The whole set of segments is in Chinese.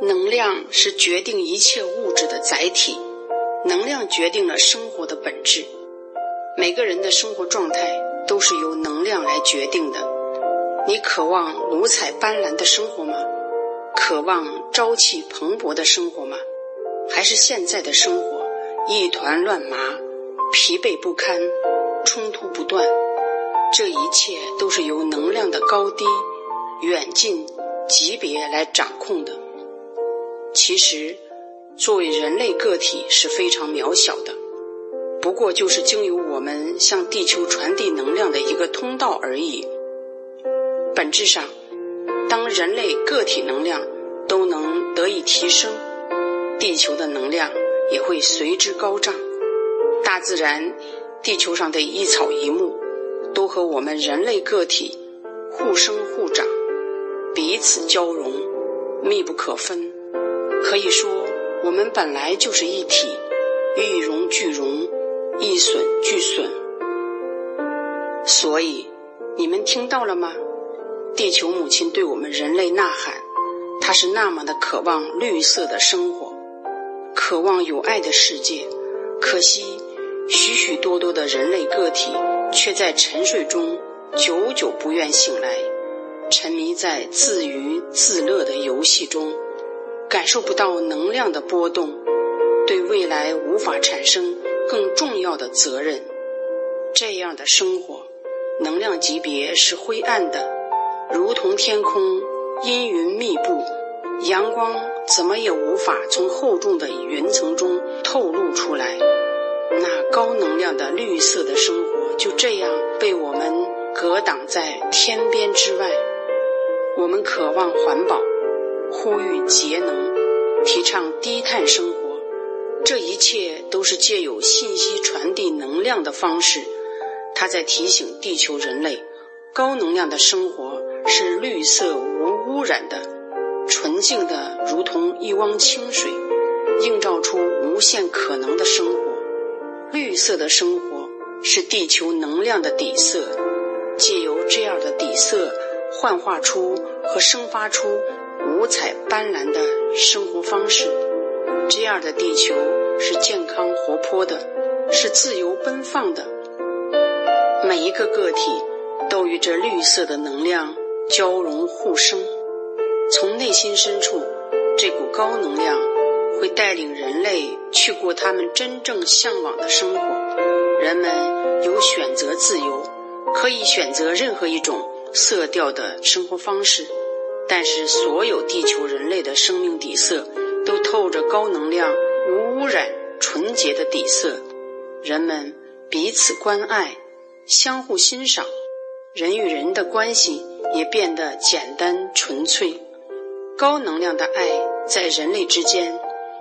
能量是决定一切物质的载体，能量决定了生活的本质。每个人的生活状态都是由能量来决定的。你渴望五彩斑斓的生活吗？渴望朝气蓬勃的生活吗？还是现在的生活一团乱麻，疲惫不堪，冲突不断？这一切都是由能量的高低、远近、级别来掌控的。其实，作为人类个体是非常渺小的，不过就是经由我们向地球传递能量的一个通道而已。本质上，当人类个体能量都能得以提升，地球的能量也会随之高涨。大自然、地球上的一草一木，都和我们人类个体互生互长，彼此交融，密不可分。可以说，我们本来就是一体，一荣俱荣，一损俱损。所以，你们听到了吗？地球母亲对我们人类呐喊，她是那么的渴望绿色的生活，渴望有爱的世界。可惜，许许多多的人类个体却在沉睡中久久不愿醒来，沉迷在自娱自乐的游戏中。感受不到能量的波动，对未来无法产生更重要的责任。这样的生活，能量级别是灰暗的，如同天空阴云密布，阳光怎么也无法从厚重的云层中透露出来。那高能量的绿色的生活就这样被我们隔挡在天边之外。我们渴望环保。呼吁节能，提倡低碳生活，这一切都是借有信息传递能量的方式。他在提醒地球人类，高能量的生活是绿色无污染的，纯净的，如同一汪清水，映照出无限可能的生活。绿色的生活是地球能量的底色，借由这样的底色，幻化出和生发出。五彩斑斓的生活方式，这样的地球是健康活泼的，是自由奔放的。每一个个体都与这绿色的能量交融互生。从内心深处，这股高能量会带领人类去过他们真正向往的生活。人们有选择自由，可以选择任何一种色调的生活方式。但是，所有地球人类的生命底色都透着高能量、无污染、纯洁的底色。人们彼此关爱，相互欣赏，人与人的关系也变得简单纯粹。高能量的爱在人类之间，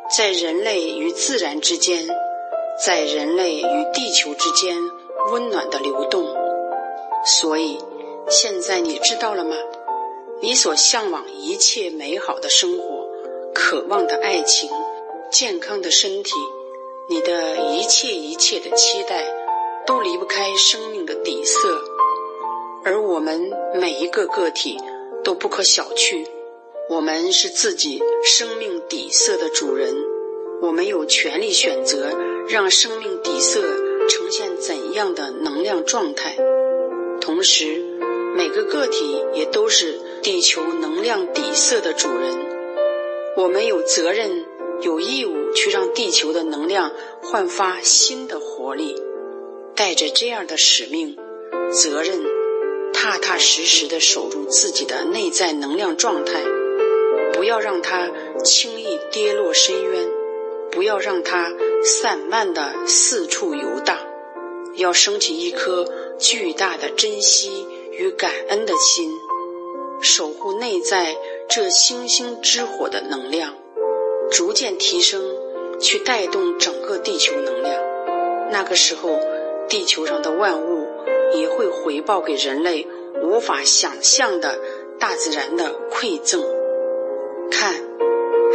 在人类与自然之间，在人类与地球之间温暖的流动。所以，现在你知道了吗？你所向往一切美好的生活，渴望的爱情，健康的身体，你的一切一切的期待，都离不开生命的底色。而我们每一个个体都不可小觑，我们是自己生命底色的主人，我们有权利选择让生命底色呈现怎样的能量状态。同时，每个个体也都是。地球能量底色的主人，我们有责任、有义务去让地球的能量焕发新的活力。带着这样的使命、责任，踏踏实实的守住自己的内在能量状态，不要让它轻易跌落深渊，不要让它散漫的四处游荡，要升起一颗巨大的珍惜与感恩的心。守护内在这星星之火的能量，逐渐提升，去带动整个地球能量。那个时候，地球上的万物也会回报给人类无法想象的大自然的馈赠。看，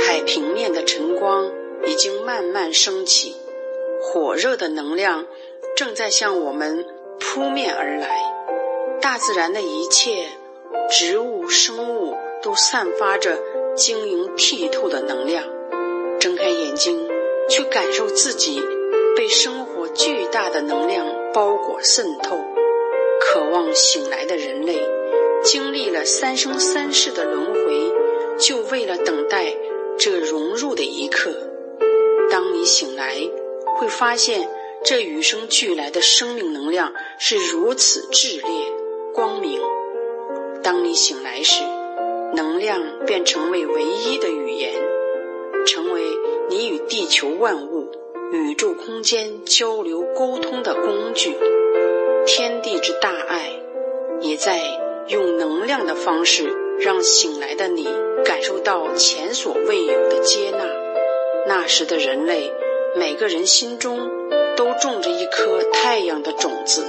海平面的晨光已经慢慢升起，火热的能量正在向我们扑面而来。大自然的一切。植物、生物都散发着晶莹剔透的能量。睁开眼睛，去感受自己被生活巨大的能量包裹渗透。渴望醒来的人类，经历了三生三世的轮回，就为了等待这融入的一刻。当你醒来，会发现这与生俱来的生命能量是如此炽烈、光明。当你醒来时，能量便成为唯一的语言，成为你与地球万物、宇宙空间交流沟通的工具。天地之大爱，也在用能量的方式，让醒来的你感受到前所未有的接纳。那时的人类，每个人心中都种着一颗太阳的种子，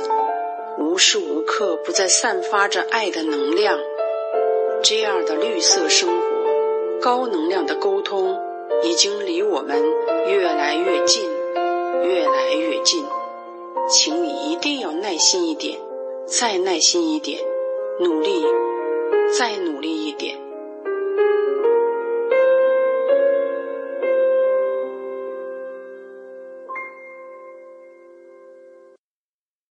无时无刻不在散发着爱的能量。这样的绿色生活、高能量的沟通，已经离我们越来越近，越来越近。请你一定要耐心一点，再耐心一点，努力，再努力一点。